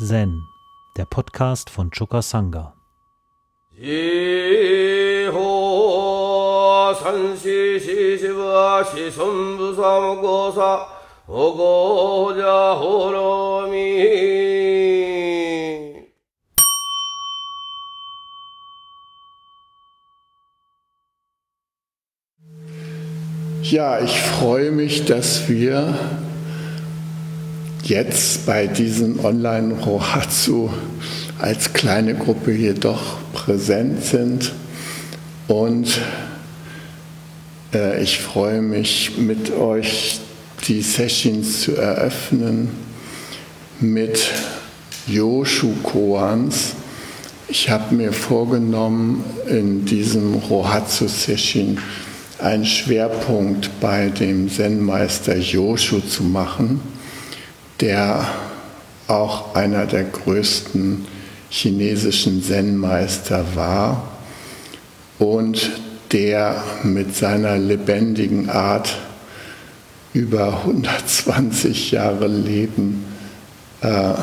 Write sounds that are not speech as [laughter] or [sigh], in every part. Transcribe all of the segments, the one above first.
Zen, der Podcast von Choka Sangha. Ja, ich freue mich, dass wir jetzt bei diesem Online-Rohatsu als kleine Gruppe jedoch präsent sind. Und äh, ich freue mich, mit euch die Sessions zu eröffnen mit Yoshu Koans. Ich habe mir vorgenommen, in diesem Rohatsu-Session einen Schwerpunkt bei dem Zen-Meister Yoshu zu machen der auch einer der größten chinesischen Zen-Meister war und der mit seiner lebendigen Art über 120 Jahre Leben äh,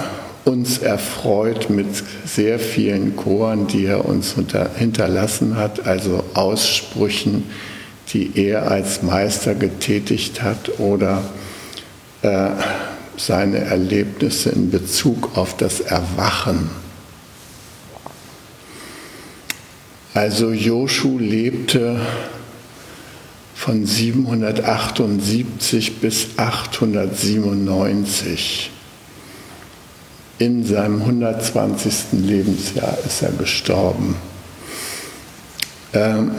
uns erfreut mit sehr vielen Choren, die er uns hinterlassen hat, also Aussprüchen, die er als Meister getätigt hat oder äh, seine Erlebnisse in Bezug auf das Erwachen. Also Joshu lebte von 778 bis 897. In seinem 120. Lebensjahr ist er gestorben. Ähm,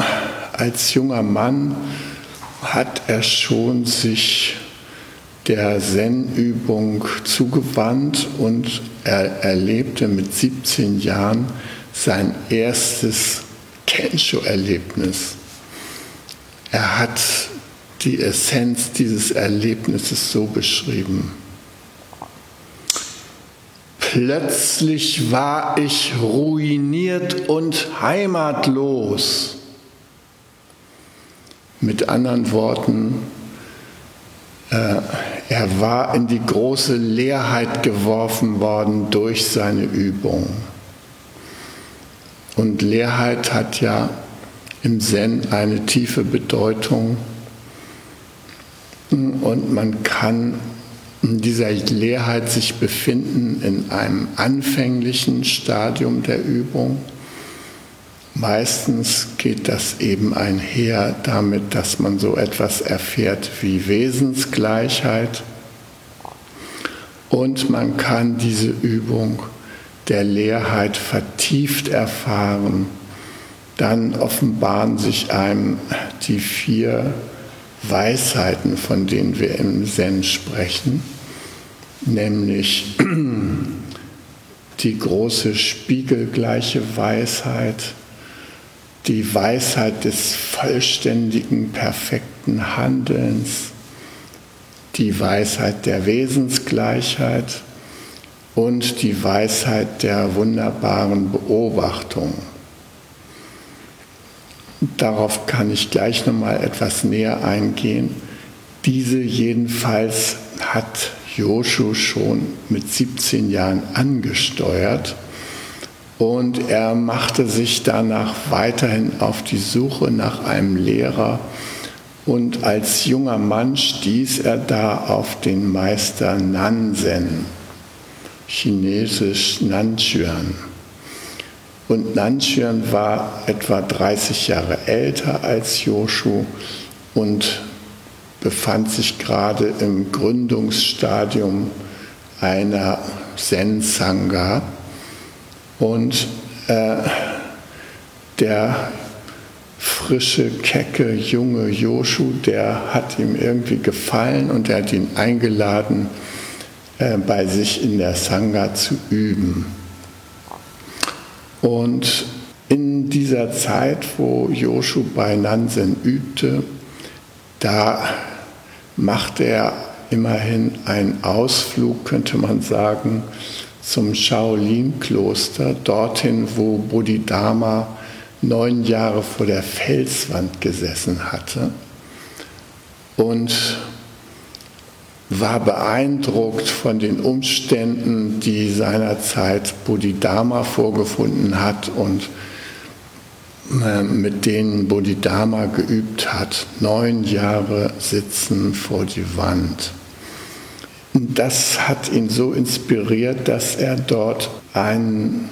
als junger Mann hat er schon sich der Zen-Übung zugewandt und er erlebte mit 17 Jahren sein erstes Kensho-Erlebnis. Er hat die Essenz dieses Erlebnisses so beschrieben. Plötzlich war ich ruiniert und heimatlos. Mit anderen Worten, äh, er war in die große Leerheit geworfen worden durch seine Übung. Und Leerheit hat ja im Zen eine tiefe Bedeutung. Und man kann in dieser Leerheit sich befinden in einem anfänglichen Stadium der Übung Meistens geht das eben einher damit, dass man so etwas erfährt wie Wesensgleichheit und man kann diese Übung der Leerheit vertieft erfahren. Dann offenbaren sich einem die vier Weisheiten, von denen wir im Zen sprechen, nämlich [clears throat] die große spiegelgleiche Weisheit, die Weisheit des vollständigen, perfekten Handelns, die Weisheit der Wesensgleichheit und die Weisheit der wunderbaren Beobachtung. Darauf kann ich gleich noch mal etwas näher eingehen. Diese jedenfalls hat Joshu schon mit 17 Jahren angesteuert und er machte sich danach weiterhin auf die Suche nach einem Lehrer. Und als junger Mann stieß er da auf den Meister Nansen, chinesisch Nanchuan. Und Nanchuan war etwa 30 Jahre älter als Joshu und befand sich gerade im Gründungsstadium einer Zen-Sangha. Und äh, der frische, kecke, junge Joshu, der hat ihm irgendwie gefallen und er hat ihn eingeladen, äh, bei sich in der Sangha zu üben. Und in dieser Zeit, wo Joshu bei Nansen übte, da machte er immerhin einen Ausflug, könnte man sagen, zum Shaolin-Kloster, dorthin, wo Bodhidharma neun Jahre vor der Felswand gesessen hatte. Und war beeindruckt von den Umständen, die seinerzeit Bodhidharma vorgefunden hat und äh, mit denen Bodhidharma geübt hat. Neun Jahre sitzen vor die Wand. Das hat ihn so inspiriert, dass er dort einen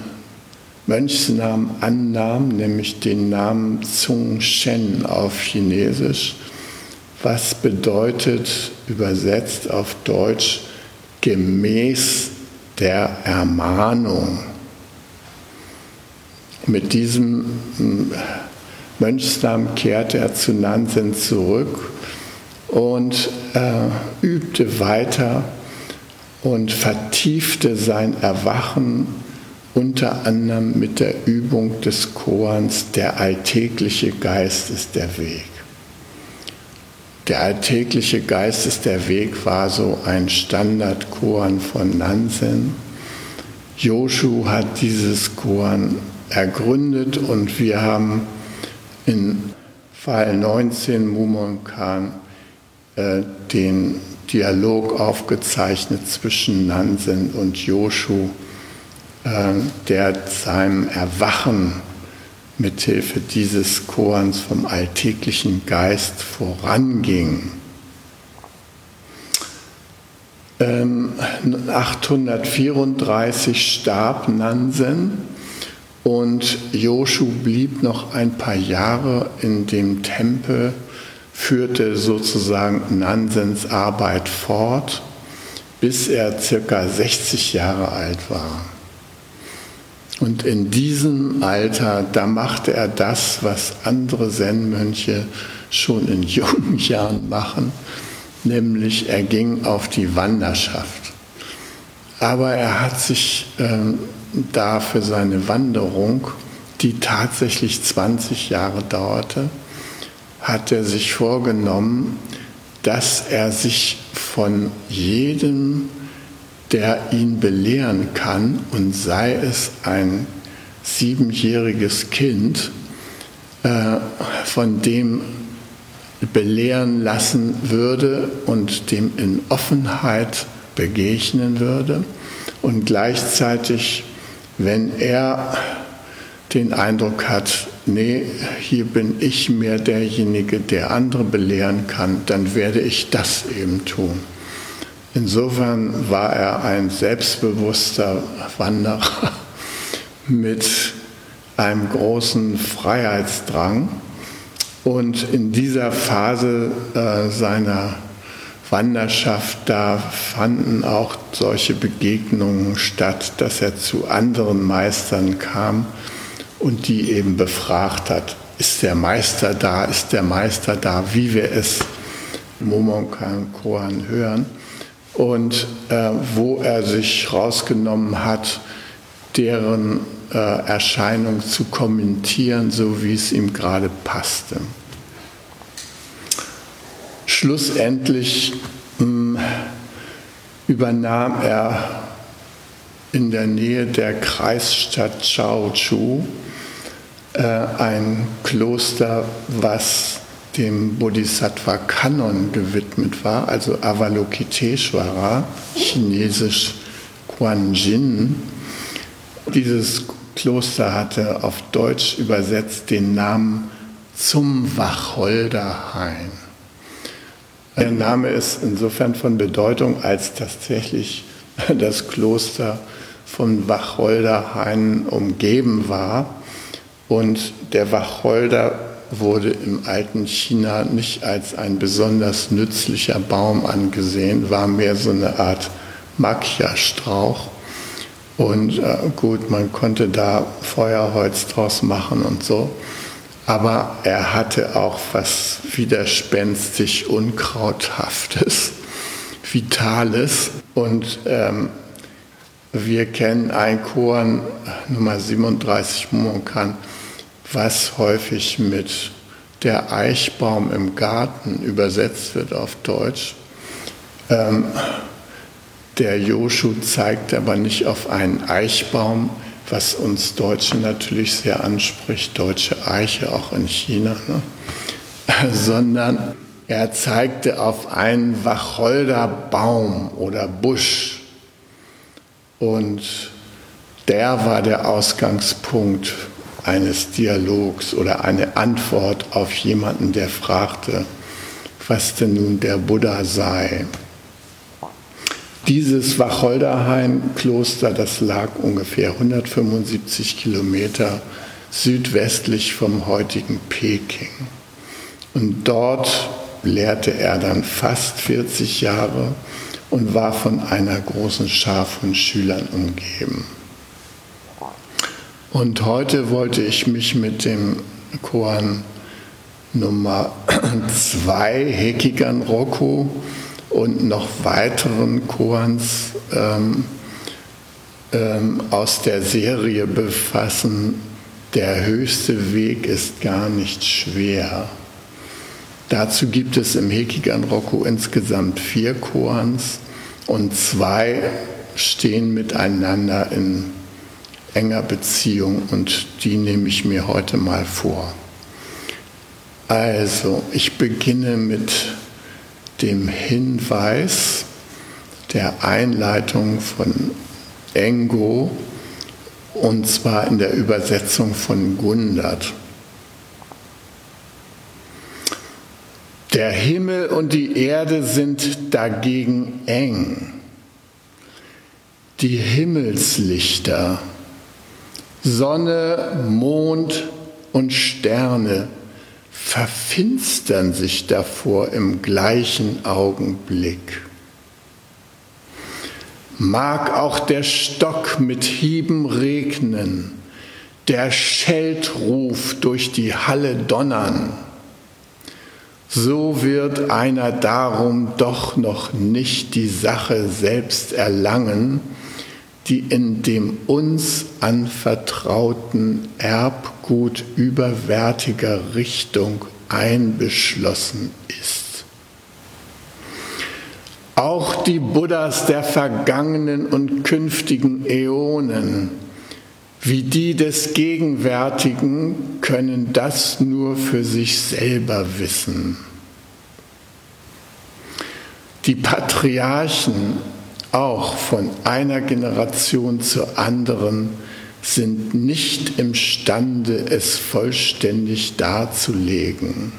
Mönchsnamen annahm, nämlich den Namen Zung Shen auf Chinesisch was bedeutet übersetzt auf Deutsch gemäß der Ermahnung. Mit diesem hm, Mönchsnamen kehrte er zu Nansen zurück und äh, übte weiter und vertiefte sein Erwachen unter anderem mit der Übung des Koans Der alltägliche Geist ist der Weg. Der alltägliche Geist ist der Weg war so ein Standardkoan von Nansen. Joshu hat dieses Koan ergründet und wir haben in Fall 19 Mumonkan äh, den Dialog aufgezeichnet zwischen Nansen und Joshu, äh, der seinem Erwachen mithilfe dieses Chorens vom alltäglichen Geist voranging. 834 ähm, starb Nansen und Joshu blieb noch ein paar Jahre in dem Tempel, führte sozusagen Nansens Arbeit fort, bis er circa 60 Jahre alt war. Und in diesem Alter, da machte er das, was andere Zen-Mönche schon in [laughs] jungen Jahren machen, nämlich er ging auf die Wanderschaft. Aber er hat sich ähm, da für seine Wanderung, die tatsächlich 20 Jahre dauerte, hat er sich vorgenommen, dass er sich von jedem der ihn belehren kann und sei es ein siebenjähriges Kind, äh, von dem belehren lassen würde und dem in Offenheit begegnen würde. Und gleichzeitig, wenn er den Eindruck hat, nee, hier bin ich mehr derjenige, der andere belehren kann, dann werde ich das eben tun. Insofern war er ein selbstbewusster Wanderer [laughs] mit einem großen Freiheitsdrang. Und in dieser Phase äh, seiner Wanderschaft, da fanden auch solche Begegnungen statt, dass er zu anderen Meistern kam und die eben befragt hat, ist der Meister da, ist der Meister da, wie wir es Momonkan Kohan hören und äh, wo er sich rausgenommen hat, deren äh, Erscheinung zu kommentieren, so wie es ihm gerade passte. Schlussendlich mh, hm, übernahm er in der Nähe der Kreisstadt Chaochu äh, ein Kloster, was dem Bodhisattva Kanon gewidmet war, also Avalokiteshvara, chinesisch Quan-Yin. Dieses Kloster hatte auf Deutsch übersetzt den Namen zum Wacholderhain. Der Name ist insofern von Bedeutung, als tatsächlich [laughs] das Kloster von Wacholderhainen umgeben war und der Wacholder wurde im alten China nicht als ein besonders nützlicher Baum angesehen, war mehr so eine Art Makia-Strauch. Und äh, gut, man konnte da Feuerholz draus machen und so. Aber er hatte auch was widerspenstig Unkrauthaftes, [laughs] Vitales. Und ähm, wir kennen ein Korn Nummer 37 Monkan was häufig mit der Eichbaum im Garten übersetzt wird auf Deutsch. Ähm, der Joshu zeigt aber nicht auf einen Eichbaum, was uns Deutschen natürlich sehr anspricht, deutsche Eiche auch in China, ne? [laughs] sondern Er zeigte auf einen Wacholderbaum oder Busch und der war der Ausgangspunkt eines Dialogs oder eine Antwort auf jemanden, der fragte, was denn nun der Buddha sei. Dieses Wacholderhain-Kloster, das lag ungefähr 175 Kilometer südwestlich vom heutigen Peking. Und dort lehrte er dann fast 40 Jahre und war von einer großen Schar von Schülern umgeben. Und heute wollte ich mich mit dem Koan Nummer 2 Hekigan Rocco und noch weiteren Koans ähm, ähm, aus der Serie befassen. Der höchste Weg ist gar nicht schwer. Dazu gibt es im Hekigan Rocco insgesamt vier Koans und zwei stehen miteinander in enger Beziehung und die nehme ich mir heute mal vor. Also, ich beginne mit dem Hinweis der Einleitung von Engo und zwar in der Übersetzung von Gundert. Der Himmel und die Erde sind dagegen eng. Die Himmelslichter Sonne, Mond und Sterne verfinstern sich davor im gleichen Augenblick. Mag auch der Stock mit Hieben regnen, der Scheltruf durch die Halle donnern, so wird einer darum doch noch nicht die Sache selbst erlangen, die in dem uns anvertrauten Erbgut überwärtiger Richtung einbeschlossen ist. Auch die Buddhas der vergangenen und künftigen Äonen, wie die des Gegenwärtigen, können das nur für sich selber wissen. Die Patriarchen auch von einer Generation zur anderen sind nicht imstande, es vollständig darzulegen.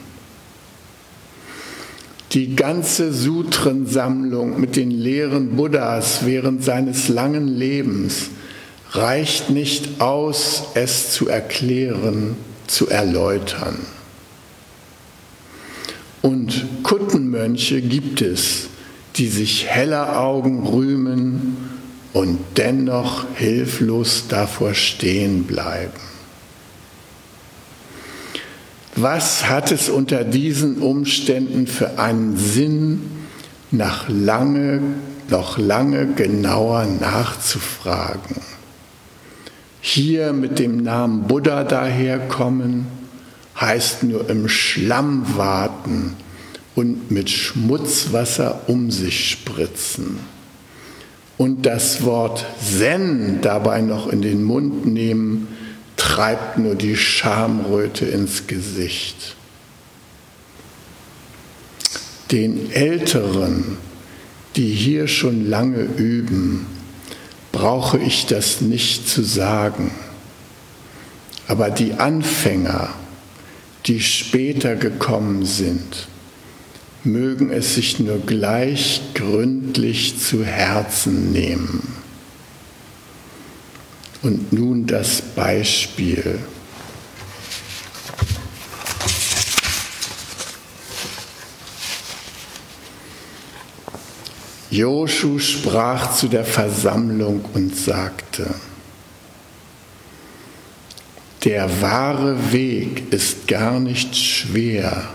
Die ganze Sutrensammlung mit den Lehren Buddhas während seines langen Lebens reicht nicht aus, es zu erklären, zu erläutern. Und Kuttenmönche gibt es, die sich heller Augen rühmen und dennoch hilflos davor stehen bleiben. Was hat es unter diesen Umständen für einen Sinn, nach lange, noch lange genauer nachzufragen? Hier mit dem Namen Buddha daherkommen, heißt nur im Schlamm warten und mit Schmutzwasser um sich spritzen. Und das Wort Zen dabei noch in den Mund nehmen, treibt nur die Schamröte ins Gesicht. Den Älteren, die hier schon lange üben, brauche ich das nicht zu sagen. Aber die Anfänger, die später gekommen sind, mögen es sich nur gleich gründlich zu Herzen nehmen. Und nun das Beispiel. Joshu sprach zu der Versammlung und sagte, der wahre Weg ist gar nicht schwer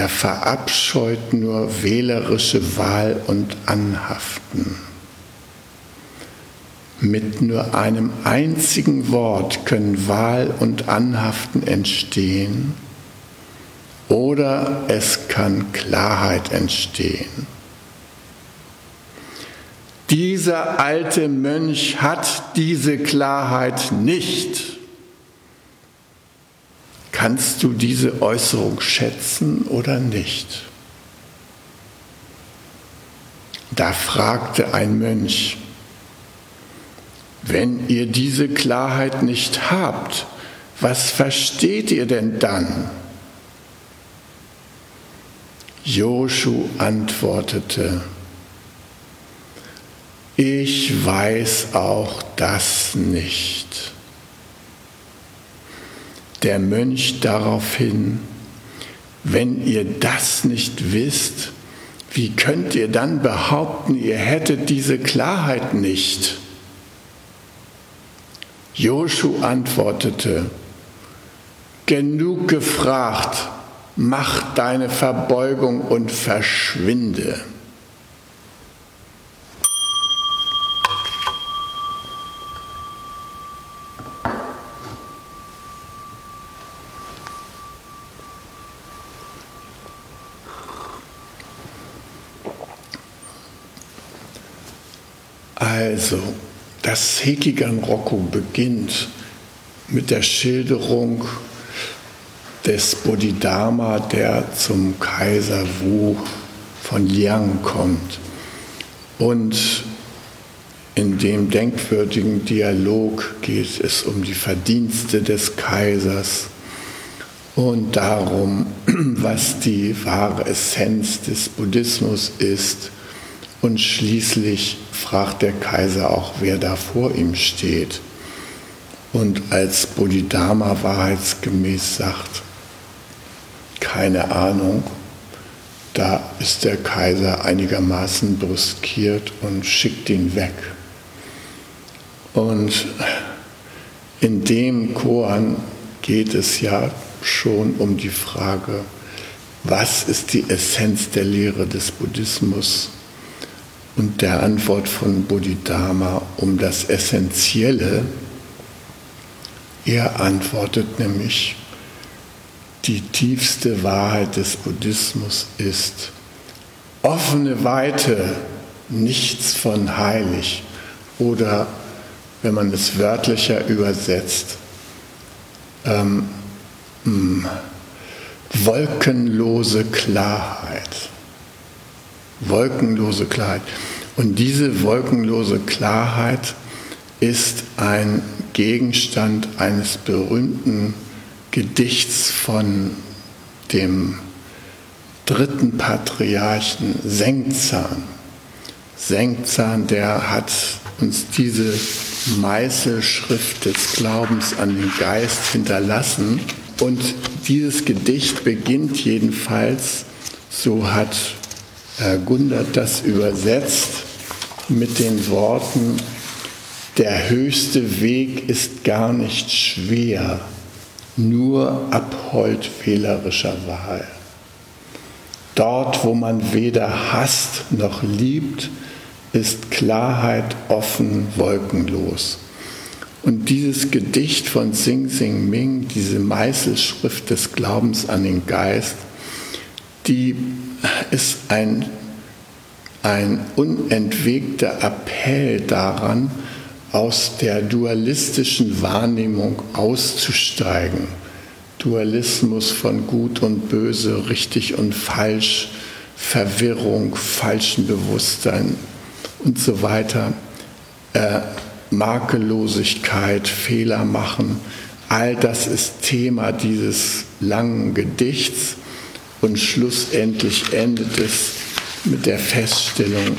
er verabscheut nur wählerische Wahl und Anhaften. Mit nur einem einzigen Wort können Wahl und Anhaften entstehen oder es kann Klarheit entstehen. Dieser alte Mönch hat diese Klarheit nicht. Kannst du diese Äußerung schätzen oder nicht? Da fragte ein Mönch, wenn ihr diese Klarheit nicht habt, was versteht ihr denn dann? Joshu antwortete, ich weiß auch das nicht. Der Mönch daraufhin, wenn ihr das nicht wisst, wie könnt ihr dann behaupten, ihr hättet diese Klarheit nicht? Joshu antwortete, genug gefragt, mach deine Verbeugung und verschwinde. Also, das Hekigan Rokko beginnt mit der Schilderung des Bodhidharma, der zum Kaiser Wu von Liang kommt. Und in dem denkwürdigen Dialog geht es um die Verdienste des Kaisers und darum, [clears throat] was die wahre Essenz des Buddhismus ist. Und schließlich fragt der Kaiser auch, wer da vor ihm steht. Und als Bodhidharma wahrheitsgemäß sagt, keine Ahnung, da ist der Kaiser einigermaßen brüskiert und schickt ihn weg. Und in dem Koran geht es ja schon um die Frage, was ist die Essenz der Lehre des Buddhismus und der Antwort von Bodhidharma um das Essentielle. Er antwortet nämlich, die tiefste Wahrheit des Buddhismus ist offene Weite, nichts von heilig oder wenn man es wörtlicher übersetzt, ähm, mh, hm, wolkenlose Klarheit wolkenlose Klarheit. Und diese wolkenlose Klarheit ist ein Gegenstand eines berühmten Gedichts von dem dritten Patriarchen Sengzahn. Sengzahn, der hat uns diese Meißelschrift des Glaubens an den Geist hinterlassen. Und dieses Gedicht beginnt jedenfalls, so hat Herr Gundert das übersetzt mit den Worten, der höchste Weg ist gar nicht schwer, nur Abhold wählerischer Wahl. Dort, wo man weder hasst noch liebt, ist Klarheit offen, wolkenlos. Und dieses Gedicht von Sing Sing Ming, diese Meißelschrift des Glaubens an den Geist, die ist ein, ein unentwegter Appell daran, aus der dualistischen Wahrnehmung auszusteigen. Dualismus von Gut und Böse, richtig und falsch, Verwirrung, falschen Bewusstsein und so weiter, äh, Makellosigkeit, Fehler machen. All das ist Thema dieses langen Gedichts und schlussendlich endet es mit der Feststellung,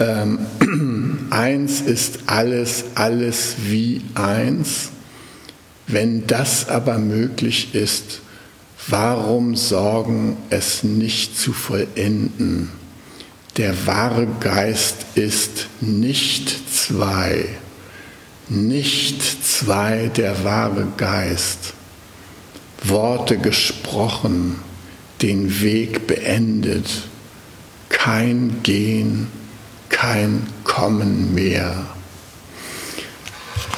ähm, [clears throat] eins ist alles, alles wie eins. Wenn das aber möglich ist, warum sorgen, es nicht zu vollenden? Der wahre Geist ist nicht zwei, nicht zwei der wahre Geist. Worte gesprochen, den Weg beendet, kein Gehen, kein Kommen mehr.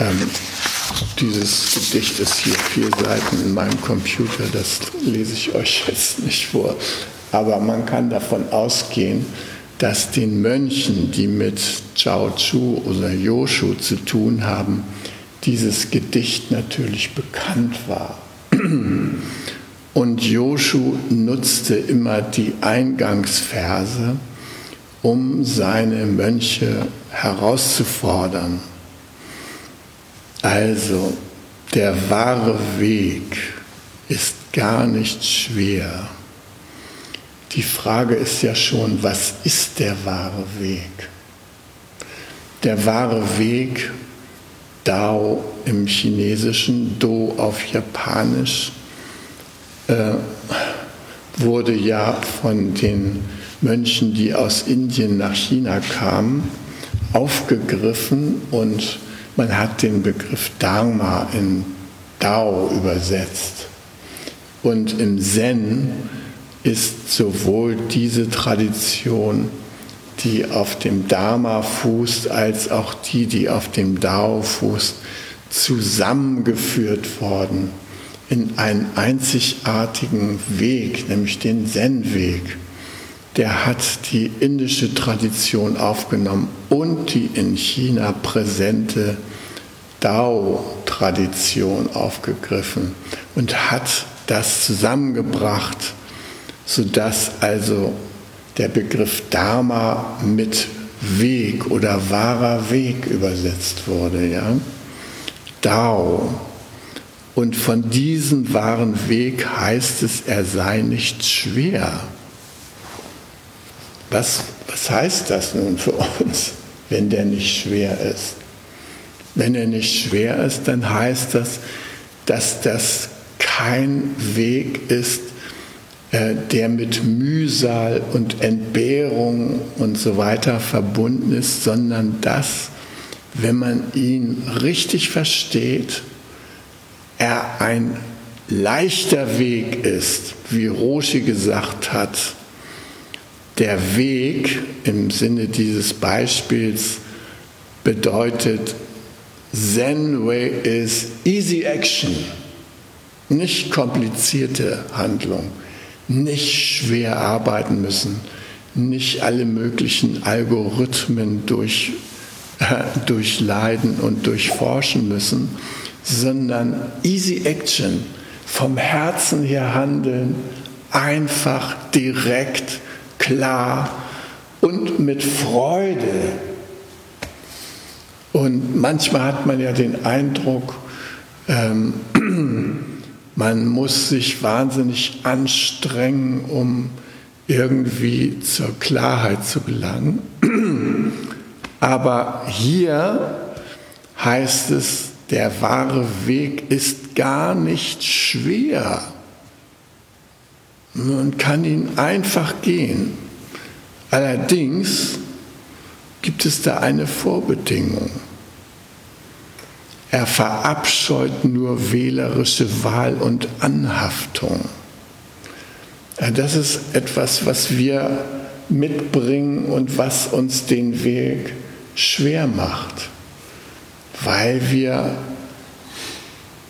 Ähm, dieses Gedicht ist hier vier Seiten in meinem Computer, das lese ich euch jetzt nicht vor. Aber man kann davon ausgehen, dass den Mönchen, die mit Chao Chu oder Yoshu zu tun haben, dieses Gedicht natürlich bekannt war. [clears throat] Und Joshu nutzte immer die Eingangsverse, um seine Mönche herauszufordern. Also, der wahre Weg ist gar nicht schwer. Die Frage ist ja schon, was ist der wahre Weg? Der wahre Weg, Dao im Chinesischen, Do auf Japanisch, äh, wurde ja von den Mönchen, die aus Indien nach China kamen, aufgegriffen und man hat den Begriff Dharma in Dao übersetzt. Und im Zen ist sowohl diese Tradition, die auf dem Dharma fußt, als auch die, die auf dem Dao fußt, zusammengeführt worden in einen einzigartigen Weg, nämlich den Zen-Weg. Der hat die indische Tradition aufgenommen und die in China präsente Dao-Tradition aufgegriffen und hat das zusammengebracht, sodass also der Begriff Dharma mit Weg oder wahrer Weg übersetzt wurde. Ja? Dao. Und von diesem wahren Weg heißt es, er sei nicht schwer. Was, was heißt das nun für uns, wenn der nicht schwer ist? Wenn er nicht schwer ist, dann heißt das, dass das kein Weg ist, der mit Mühsal und Entbehrung und so weiter verbunden ist, sondern dass, wenn man ihn richtig versteht, er ein leichter Weg ist, wie Roshi gesagt hat. Der Weg im Sinne dieses Beispiels bedeutet, Zen Way is easy action, nicht komplizierte Handlung, nicht schwer arbeiten müssen, nicht alle möglichen Algorithmen durch, äh, durchleiden und durchforschen müssen, sondern easy action, vom Herzen her handeln, einfach, direkt, klar und mit Freude. Und manchmal hat man ja den Eindruck, ähm, [clears throat] man muss sich wahnsinnig anstrengen, um irgendwie zur Klarheit zu gelangen. [clears throat] Aber hier heißt es, der wahre Weg ist gar nicht schwer. Man kann ihn einfach gehen. Allerdings gibt es da eine Vorbedingung. Er verabscheut nur wählerische Wahl und Anhaftung. Das ist etwas, was wir mitbringen und was uns den Weg schwer macht, weil wir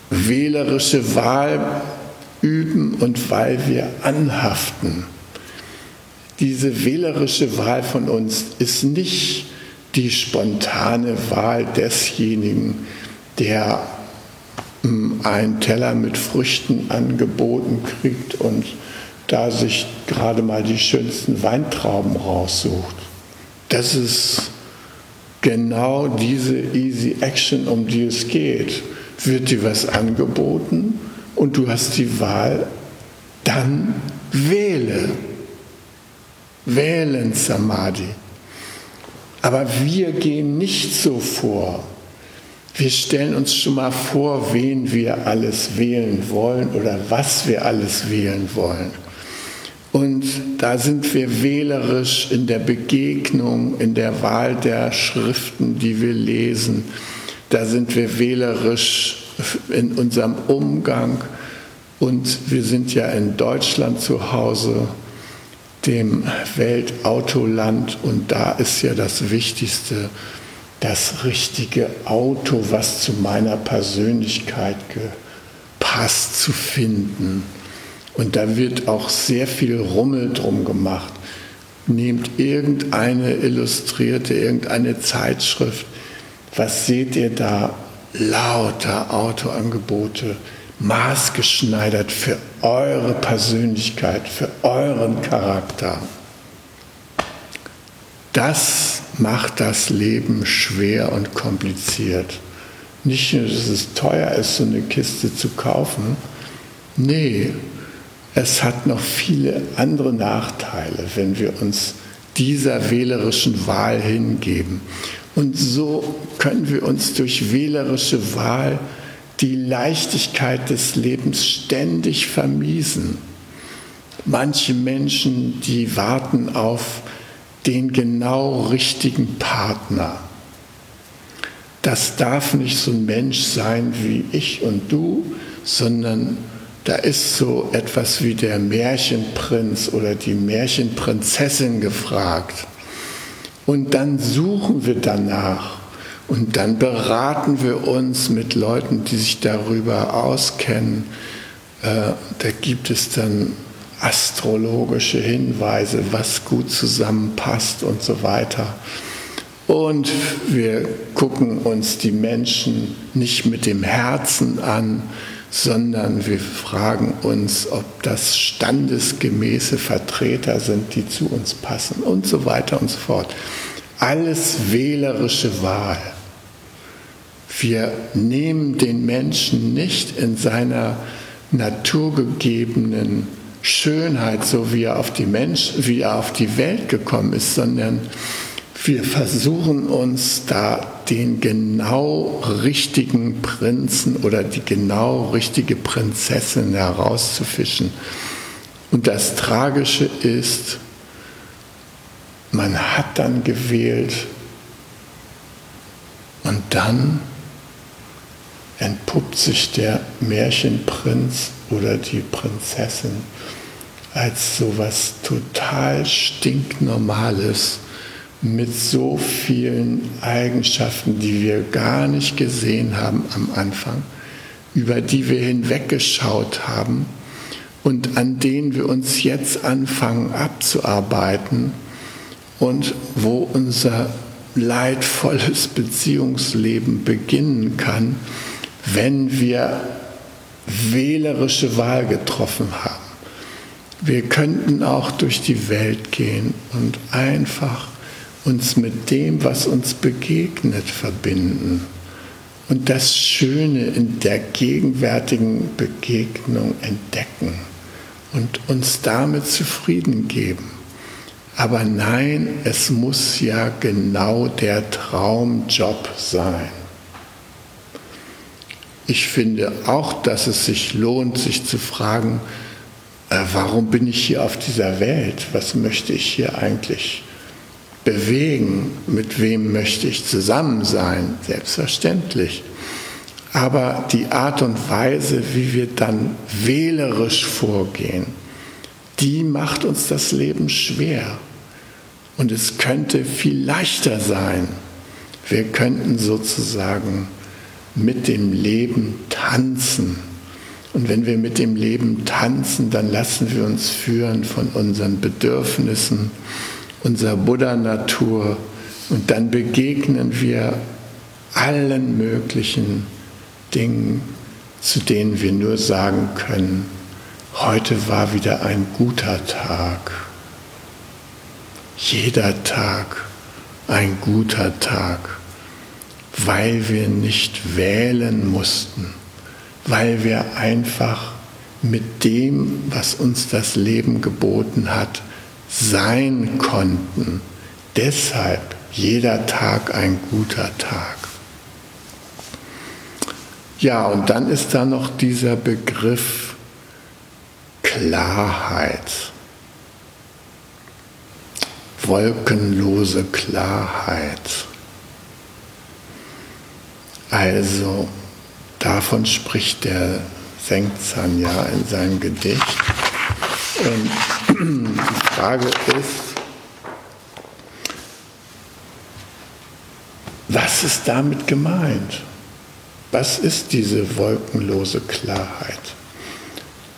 wählerische Wahl üben und weil wir anhaften diese wählerische Wahl von uns ist nicht die spontane Wahl desjenigen, der hm, einen Teller mit Früchten angeboten kriegt und da sich gerade mal die schönsten Weintrauben raussucht. Das ist genau diese Easy Action, um die es geht. Wird dir was angeboten und du hast die Wahl, dann wähle wählen Samadhi. Aber wir gehen nicht so vor. Wir stellen uns schon mal vor, wen wir alles wählen wollen oder was wir alles wählen wollen. Und da sind wir wählerisch in der Begegnung, in der Wahl der Schriften, die wir lesen. Da sind wir wählerisch in unserem Umgang. Und wir sind ja in Deutschland zu Hause dem Weltautoland und da ist ja das Wichtigste, das richtige Auto, was zu meiner Persönlichkeit gepasst zu finden. Und da wird auch sehr viel Rummel drum gemacht. Nehmt irgendeine illustrierte, irgendeine Zeitschrift. Was seht ihr da? Lauter Autoangebote maßgeschneidert für eure Persönlichkeit, für euren Charakter. Das macht das Leben schwer und kompliziert. Nicht nur, dass es teuer ist, so eine Kiste zu kaufen. Nee, es hat noch viele andere Nachteile, wenn wir uns dieser wählerischen Wahl hingeben. Und so können wir uns durch wählerische Wahl die Leichtigkeit des Lebens ständig vermiesen. Manche Menschen, die warten auf den genau richtigen Partner. Das darf nicht so ein Mensch sein wie ich und du, sondern da ist so etwas wie der Märchenprinz oder die Märchenprinzessin gefragt. Und dann suchen wir danach und dann beraten wir uns mit Leuten, die sich darüber auskennen. Äh, da gibt es dann astrologische Hinweise, was gut zusammenpasst und so weiter. Und wir gucken uns die Menschen nicht mit dem Herzen an, sondern wir fragen uns, ob das standesgemäße Vertreter sind, die zu uns passen und so weiter und so fort. Alles wählerische Wahl. Wir nehmen den Menschen nicht in seiner naturgegebenen Schönheit, so wie er auf die Mensch, wie er auf die Welt gekommen ist, sondern wir versuchen uns da den genau richtigen Prinzen oder die genau richtige Prinzessin herauszufischen. Und das Tragische ist, man hat dann gewählt und dann entpuppt sich der Märchenprinz oder die Prinzessin als so was total stinknormales mit so vielen Eigenschaften, die wir gar nicht gesehen haben am Anfang, über die wir hinweggeschaut haben und an denen wir uns jetzt anfangen abzuarbeiten und wo unser leidvolles Beziehungsleben beginnen kann, wenn wir wählerische Wahl getroffen haben. Wir könnten auch durch die Welt gehen und einfach uns mit dem, was uns begegnet, verbinden und das Schöne in der gegenwärtigen Begegnung entdecken und uns damit zufrieden geben. Aber nein, es muss ja genau der Traumjob sein. Ich finde auch, dass es sich lohnt, sich zu fragen, äh, warum bin ich hier auf dieser Welt? Was möchte ich hier eigentlich bewegen? Mit wem möchte ich zusammen sein? Selbstverständlich. Aber die Art und Weise, wie wir dann wählerisch vorgehen, die macht uns das Leben schwer. Und es könnte viel leichter sein. Wir könnten sozusagen mit dem Leben tanzen. Und wenn wir mit dem Leben tanzen, dann lassen wir uns führen von unseren Bedürfnissen, unserer Buddha-Natur und dann begegnen wir allen möglichen Dingen, zu denen wir nur sagen können, heute war wieder ein guter Tag. Jeder Tag ein guter Tag weil wir nicht wählen mussten, weil wir einfach mit dem, was uns das Leben geboten hat, sein konnten. Deshalb jeder Tag ein guter Tag. Ja, und dann ist da noch dieser Begriff Klarheit. Wolkenlose Klarheit. Also davon spricht der Sengzan ja in seinem Gedicht. Und die Frage ist, was ist damit gemeint? Was ist diese wolkenlose Klarheit?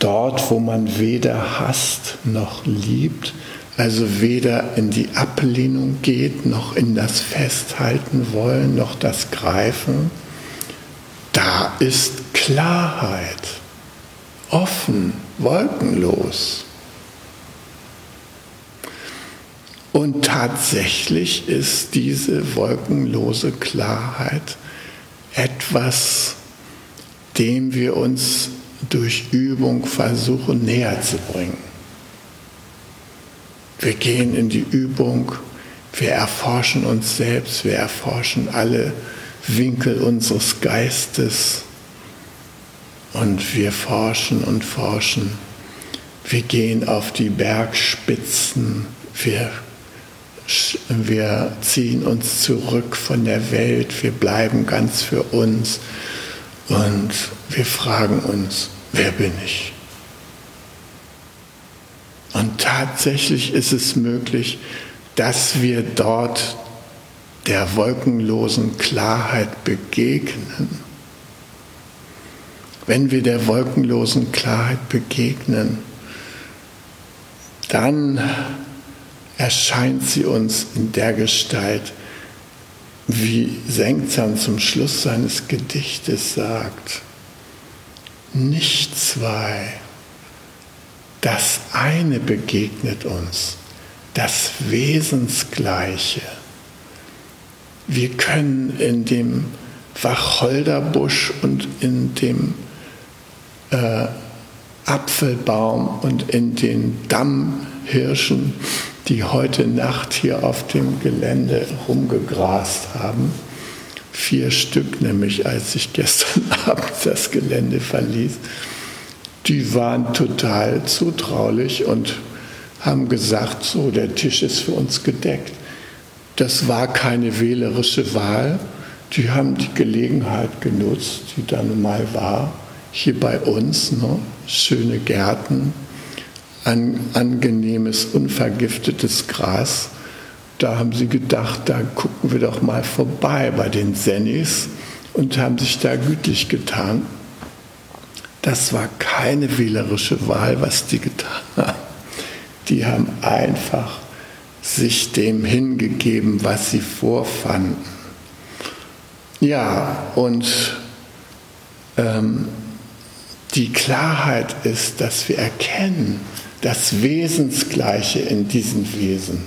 Dort, wo man weder hasst noch liebt, also weder in die Ablehnung geht, noch in das Festhalten wollen, noch das Greifen, ist Klarheit. offen, wolkenlos. Und tatsächlich ist diese wolkenlose Klarheit etwas, dem wir uns durch Übung versuchen näher zu bringen. Wir gehen in die Übung, wir erforschen uns selbst, wir erforschen alle Winkel unseres Geistes und wir forschen und forschen. Wir gehen auf die Bergspitzen, wir, wir ziehen uns zurück von der Welt, wir bleiben ganz für uns und wir fragen uns, wer bin ich? Und tatsächlich ist es möglich, dass wir dort der wolkenlosen Klarheit begegnen. Wenn wir der wolkenlosen Klarheit begegnen, dann erscheint sie uns in der Gestalt, wie Senkzan zum Schluss seines Gedichtes sagt, nicht zwei, das eine begegnet uns, das Wesensgleiche. Wir können in dem Wacholderbusch und in dem äh, Apfelbaum und in den Dammhirschen, die heute Nacht hier auf dem Gelände rumgegrast haben, vier Stück nämlich, als ich gestern [laughs] Abend das Gelände verließ, die waren total zutraulich und haben gesagt, so, der Tisch ist für uns gedeckt. Das war keine wählerische Wahl. Die haben die Gelegenheit genutzt, die dann mal war, hier bei uns, ne? schöne Gärten, an, angenehmes, unvergiftetes Gras. Da haben sie gedacht, da gucken wir doch mal vorbei bei den Sennis und haben sich da gütlich getan. Das war keine wählerische Wahl, was die getan haben. Die haben einfach sich dem hingegeben, was sie vorfanden. Ja, und ähm, die Klarheit ist, dass wir erkennen, das Wesensgleiche in diesen Wesen.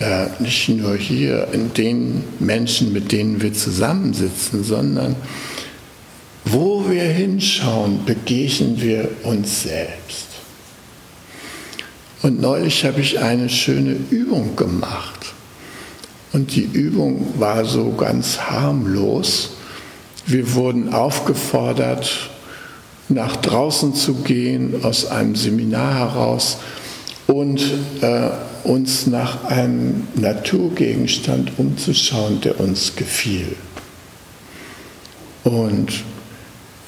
Äh, nicht nur hier in den Menschen, mit denen wir zusammensitzen, sondern wo wir hinschauen, begegnen wir uns selbst. Und neulich habe ich eine schöne Übung gemacht. Und die Übung war so ganz harmlos. Wir wurden aufgefordert, nach draußen zu gehen, aus einem Seminar heraus und äh, uns nach einem Naturgegenstand umzuschauen, der uns gefiel. Und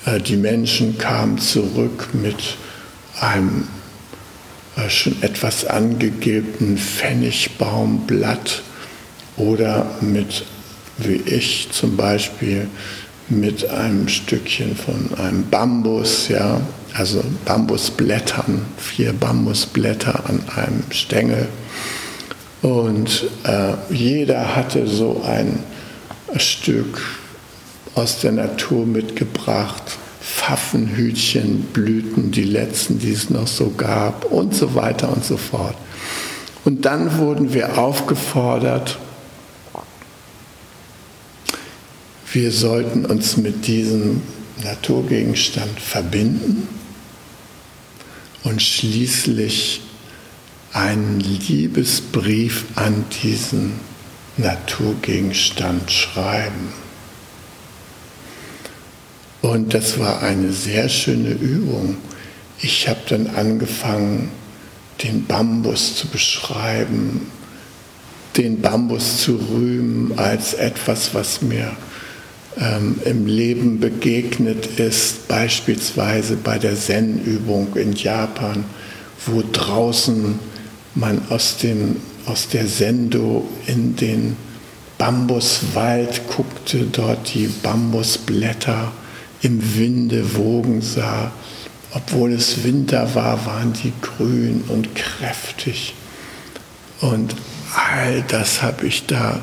äh, die Menschen kamen zurück mit einem äh, schon etwas angegebenen Pfennigbaumblatt oder mit, wie ich zum Beispiel, mit einem Stückchen von einem Bambus, ja, also Bambusblättern, vier Bambusblätter an einem Stängel. Und äh, jeder hatte so ein Stück aus der Natur mitgebracht. Pfaffenhütchenblüten, die letzten, die es noch so gab und so weiter und so fort. Und dann wurden wir aufgefordert, wir sollten uns mit diesem Naturgegenstand verbinden und schließlich einen Liebesbrief an diesen Naturgegenstand schreiben. Und das war eine sehr schöne Übung. Ich habe dann angefangen, den Bambus zu beschreiben, den Bambus zu rühmen als etwas, was mir ähm, im Leben begegnet ist, beispielsweise bei der Zen-Übung in Japan, wo draußen man aus, dem, aus der Sendo in den Bambuswald guckte, dort die Bambusblätter im Winde wogen sah. Obwohl es Winter war, waren die grün und kräftig. Und all das habe ich da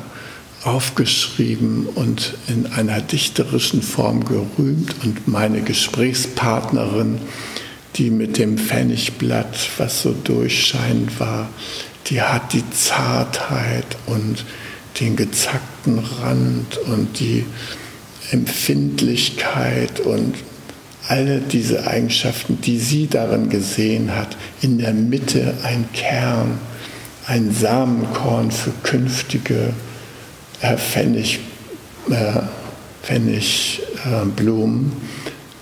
aufgeschrieben und in einer dichterischen Form gerühmt. Und meine Gesprächspartnerin, die mit dem Pfennigblatt, was so durchscheinend war, die hat die Zartheit und den gezackten Rand und die Empfindlichkeit und alle diese Eigenschaften, die sie darin gesehen hat, in der Mitte ein Kern, ein Samenkorn für künftige äh, Pfennig, äh, Pfennigblumen,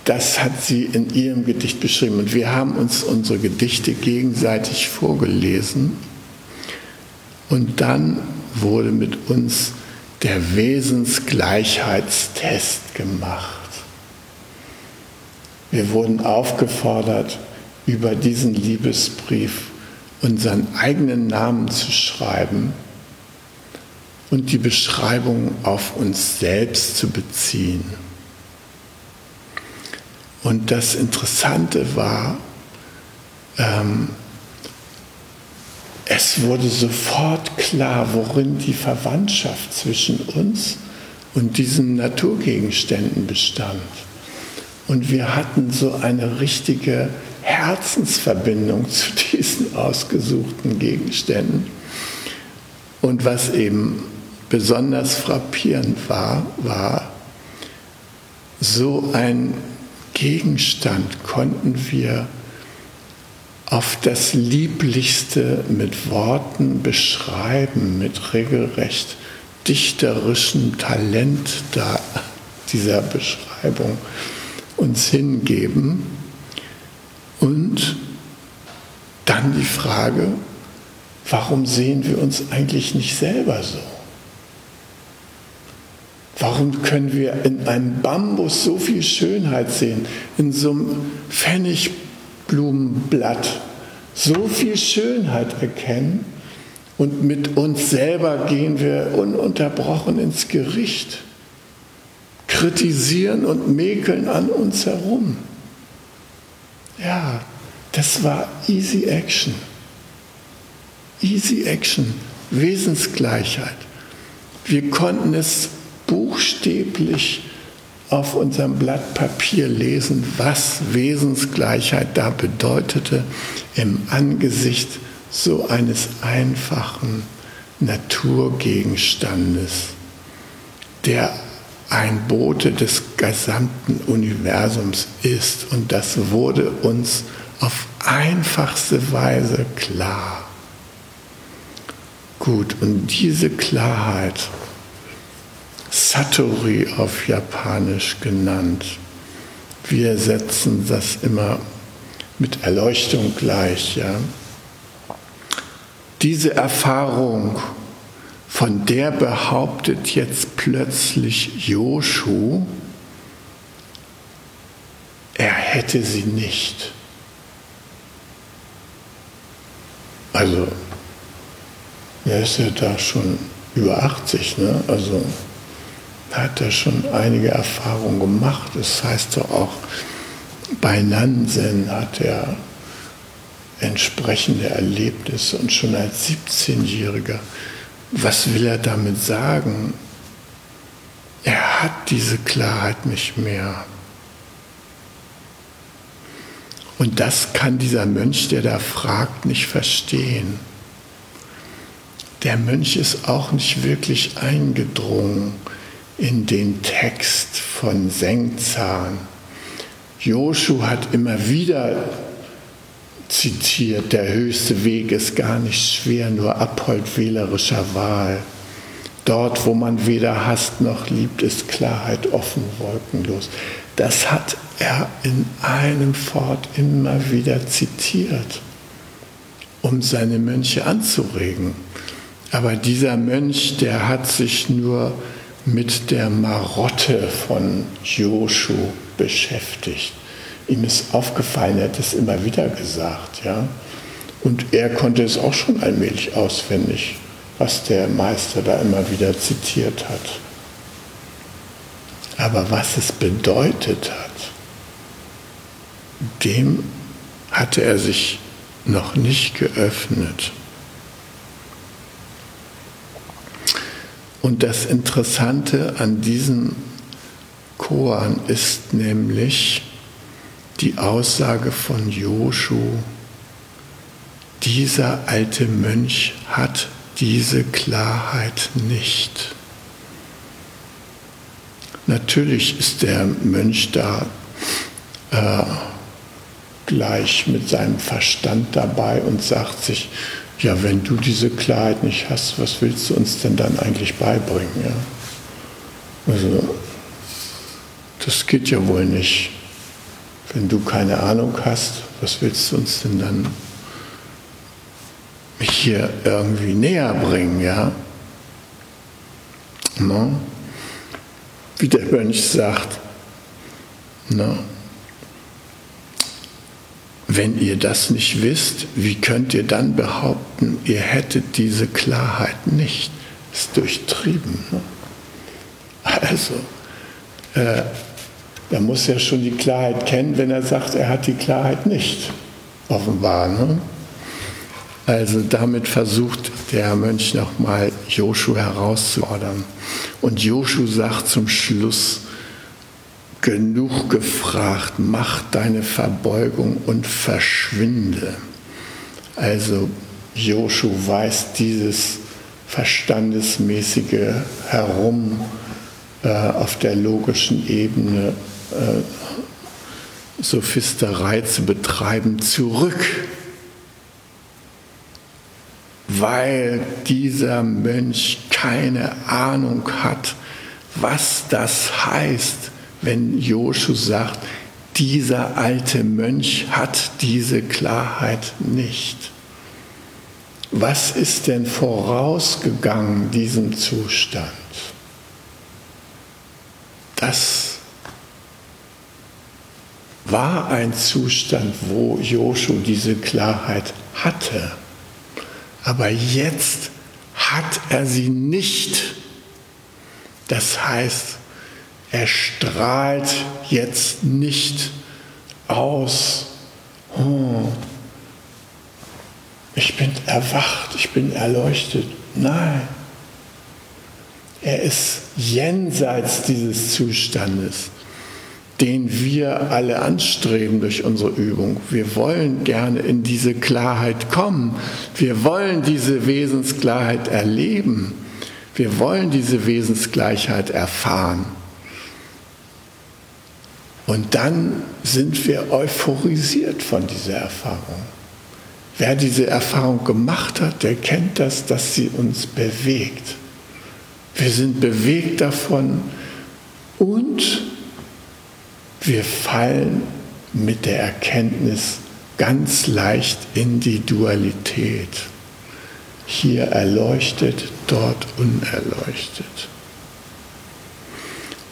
das hat sie in ihrem Gedicht beschrieben. Und wir haben uns unsere Gedichte gegenseitig vorgelesen. Und dann wurde mit uns der Wesensgleichheitstest gemacht. Wir wurden aufgefordert, über diesen Liebesbrief unseren eigenen Namen zu schreiben und die Beschreibung auf uns selbst zu beziehen. Und das Interessante war, ähm, es wurde sofort klar, worin die Verwandtschaft zwischen uns und diesen Naturgegenständen bestand. Und wir hatten so eine richtige Herzensverbindung [laughs] zu diesen ausgesuchten Gegenständen. Und was eben besonders frappierend war, war, so ein Gegenstand konnten wir auf das Lieblichste mit Worten beschreiben, mit regelrecht dichterischem Talent da, dieser Beschreibung uns hingeben. Und dann die Frage, warum sehen wir uns eigentlich nicht selber so? Warum können wir in einem Bambus so viel Schönheit sehen, in so einem Pfennigblumenblatt so viel Schönheit erkennen und mit uns selber gehen wir ununterbrochen ins Gericht, kritisieren und mäkeln an uns herum. Ja, das war Easy Action. Easy Action, Wesensgleichheit. Wir konnten es buchstäblich auf unserem Blatt Papier lesen, was Wesensgleichheit da bedeutete im Angesicht so eines einfachen Naturgegenstandes, der ein Bote des gesamten Universums ist. Und das wurde uns auf einfachste Weise klar. Gut, und diese Klarheit Satori auf Japanisch genannt. Wir setzen das immer mit Erleuchtung gleich. Ja? Diese Erfahrung, von der behauptet jetzt plötzlich Joshu, er hätte sie nicht. Also, er ist ja da schon über 80, ne? Also hat er schon einige Erfahrungen gemacht. Das heißt auch, bei Nansen hat er entsprechende Erlebnisse und schon als 17-Jähriger, was will er damit sagen? Er hat diese Klarheit nicht mehr. Und das kann dieser Mönch, der da fragt, nicht verstehen. Der Mönch ist auch nicht wirklich eingedrungen in den Text von Sengzahn. Joshu hat immer wieder zitiert, der höchste Weg ist gar nicht schwer, nur Abhold wählerischer Wahl. Dort, wo man weder hasst noch liebt, ist Klarheit offen, wolkenlos. Das hat er in einem Fort immer wieder zitiert, um seine Mönche anzuregen. Aber dieser Mönch, der hat sich nur mit der Marotte von Joshu beschäftigt. Ihm ist aufgefallen, er hat es immer wieder gesagt, ja. Und er konnte es auch schon allmählich auswendig, was der Meister da immer wieder zitiert hat. Aber was es bedeutet hat, dem hatte er sich noch nicht geöffnet. Und das Interessante an diesen Koan ist nämlich die Aussage von Joshu, dieser alte Mönch hat diese Klarheit nicht. Natürlich ist der Mönch da äh, gleich mit seinem Verstand dabei und sagt sich, ja, wenn du diese Klarheit nicht hast, was willst du uns denn dann eigentlich beibringen? Ja? Also, das geht ja wohl nicht. Wenn du keine Ahnung hast, was willst du uns denn dann hier irgendwie näher bringen, ja? No? Wie der Mönch sagt, no? Wenn ihr das nicht wisst, wie könnt ihr dann behaupten, ihr hättet diese Klarheit nicht? Das ist durchtrieben. Ne? Also, äh, er muss ja schon die Klarheit kennen, wenn er sagt, er hat die Klarheit nicht. Offenbar. Ne? Also damit versucht der Mönch nochmal Joshu herauszufordern. Und Joshu sagt zum Schluss, genug gefragt, mach deine Verbeugung und verschwinde. Also Joshu weist dieses verstandesmäßige Herum äh, auf der logischen Ebene äh, Sophisterei zu betreiben zurück weil dieser Mönch keine Ahnung hat, was das heißt, wenn Joshu sagt, dieser alte Mönch hat diese Klarheit nicht. Was ist denn vorausgegangen diesem Zustand? Das war ein Zustand, wo Joshu diese Klarheit hatte. Aber jetzt hat er sie nicht. Das heißt, er strahlt jetzt nicht aus. Oh, ich bin erwacht, ich bin erleuchtet. Nein. Er ist jenseits dieses Zustandes den wir alle anstreben durch unsere Übung. Wir wollen gerne in diese Klarheit kommen. Wir wollen diese Wesensklarheit erleben. Wir wollen diese Wesensgleichheit erfahren. Und dann sind wir euphorisiert von dieser Erfahrung. Wer diese Erfahrung gemacht hat, der kennt das, dass sie uns bewegt. Wir sind bewegt davon und wir fallen mit der Erkenntnis ganz leicht in die Dualität. Hier erleuchtet, dort unerleuchtet.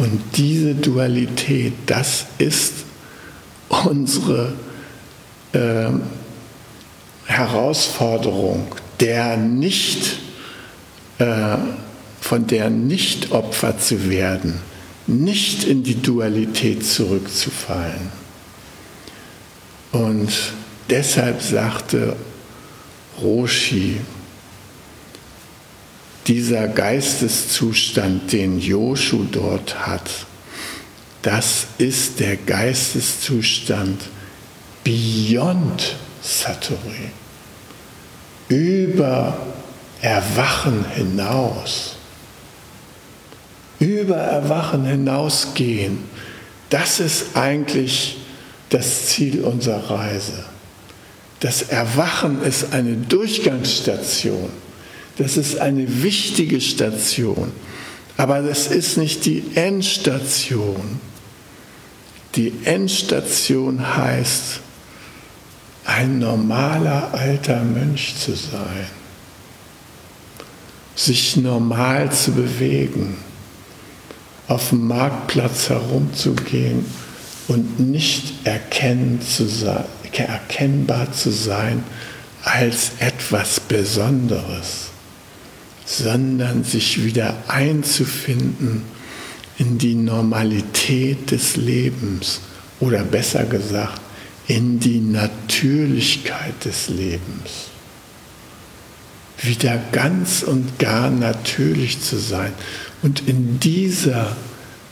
Und diese Dualität, das ist unsere äh, Herausforderung, der nicht, äh, von der nicht Opfer zu werden nicht in die Dualität zurückzufallen. Und deshalb sagte Roshi, dieser Geisteszustand, den Joshu dort hat, das ist der Geisteszustand beyond Satori, über Erwachen hinaus über Erwachen hinausgehen, das ist eigentlich das Ziel unserer Reise. Das Erwachen ist eine Durchgangsstation. Das ist eine wichtige Station. Aber das ist nicht die Endstation. Die Endstation heißt, ein normaler alter Mönch zu sein, sich normal zu bewegen auf dem Marktplatz herumzugehen und nicht zu sein, erkennbar zu sein als etwas Besonderes, sondern sich wieder einzufinden in die Normalität des Lebens oder besser gesagt in die Natürlichkeit des Lebens. wieder ganz und gar natürlich zu sein und in dieser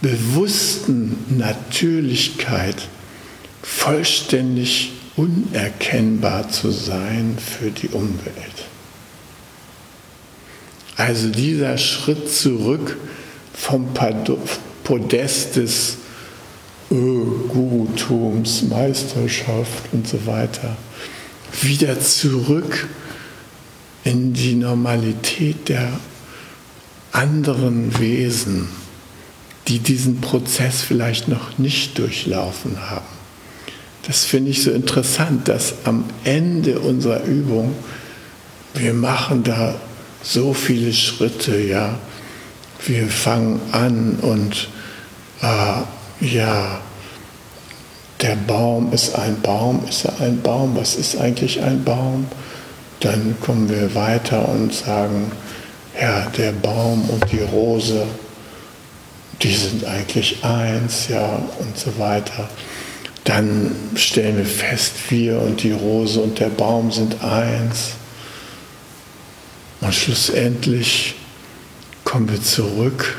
bewussten Natürlichkeit vollständig unerkennbar zu sein für die Umwelt. Also dieser Schritt zurück vom Podest des Gurutums, Meisterschaft und so weiter, wieder zurück in die Normalität der anderen Wesen, die diesen Prozess vielleicht noch nicht durchlaufen haben. Das finde ich so interessant, dass am Ende unserer Übung, wir machen da so viele Schritte, ja, wir fangen an und äh, ja, der Baum ist ein Baum, ist er ein Baum, was ist eigentlich ein Baum? Dann kommen wir weiter und sagen, ja, der Baum und die Rose, die sind eigentlich eins, ja, und so weiter. Dann stellen wir fest, wir und die Rose und der Baum sind eins. Und schlussendlich kommen wir zurück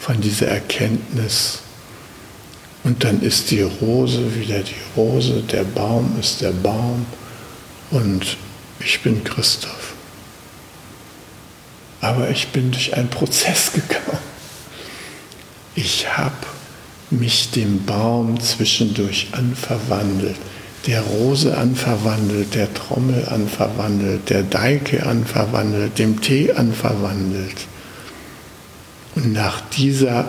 von dieser Erkenntnis. Und dann ist die Rose wieder die Rose, der Baum ist der Baum und ich bin Christoph. Aber ich bin durch einen Prozess gegangen. Ich habe mich dem Baum zwischendurch anverwandelt der Rose anverwandelt, der Trommel anverwandelt, der Deike anverwandelt, dem Tee anverwandelt. Und nach dieser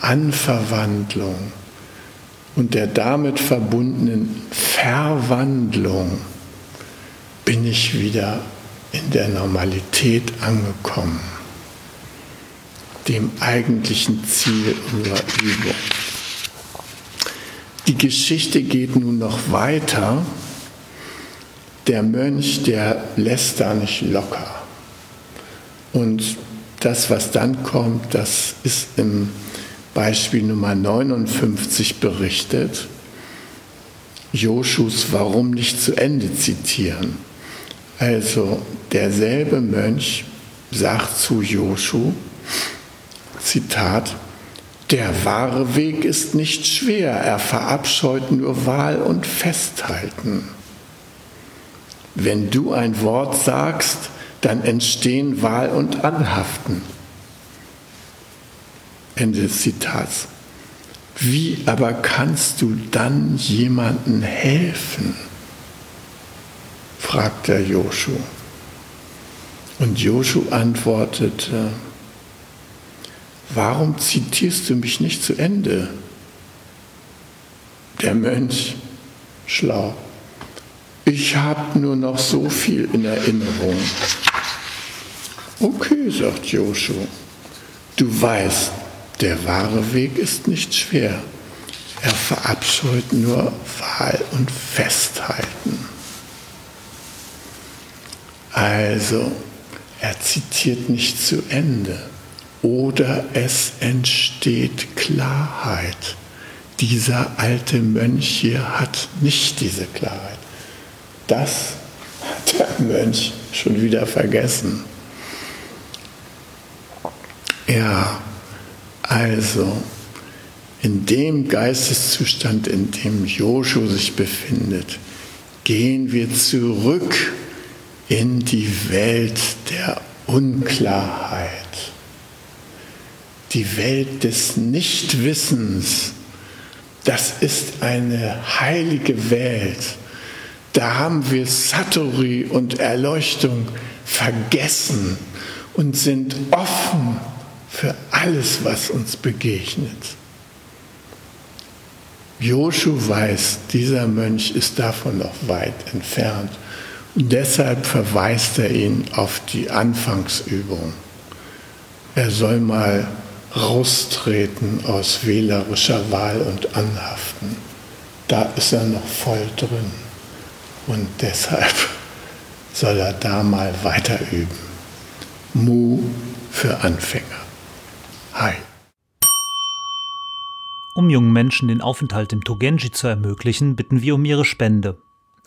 Anverwandlung und der damit verbundenen Verwandlung bin ich wieder in der Normalität angekommen, dem eigentlichen Ziel unserer Übung. Die Geschichte geht nun noch weiter. Der Mönch, der lässt da nicht locker. Und das, was dann kommt, das ist im Beispiel Nummer 59 berichtet. Joschus Warum nicht zu Ende zitieren. Also derselbe Mönch sagt zu Joschu, Zitat, der wahre Weg ist nicht schwer, er verabscheut nur Wahl und Festhalten. Wenn du ein Wort sagst, dann entstehen Wahl und Anhaften. Ende des Zitats. Wie aber kannst du dann jemandem helfen? fragt der Joshu. Und Joshu antwortete, warum zitierst du mich nicht zu Ende? Der Mönch, schlau, ich habe nur noch so viel in Erinnerung. Okay, sagt Joshua, du weißt, der wahre Weg ist nicht schwer. Er verabscheut nur Wahl und Festhalten. Also, er zitiert nicht zu Ende oder es entsteht Klarheit. Dieser alte Mönch hier hat nicht diese Klarheit. Das hat der Mönch schon wieder vergessen. Ja, also in dem Geisteszustand, in dem Joshu sich befindet, gehen wir zurück in die Welt der Unklarheit die Welt des Nichtwissens, das ist eine heilige Welt. Da haben wir Satori und Erleuchtung vergessen und sind offen für alles, was uns begegnet. Joshu weiß, dieser Mönch ist davon noch weit entfernt und deshalb verweist er ihn auf die Anfangsübung. Er soll mal raustreten aus wählerischer Wahl und Anhaften. Da ist er noch voll drin. Und deshalb [laughs] soll er da mal weiter üben. Mu für Anfänger. Hi. Um jungen Menschen den Aufenthalt im Togenji zu ermöglichen, bitten wir um ihre Spende.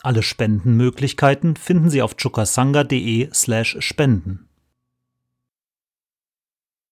Alle Spendenmöglichkeiten finden Sie auf chukasanga.de slash spenden.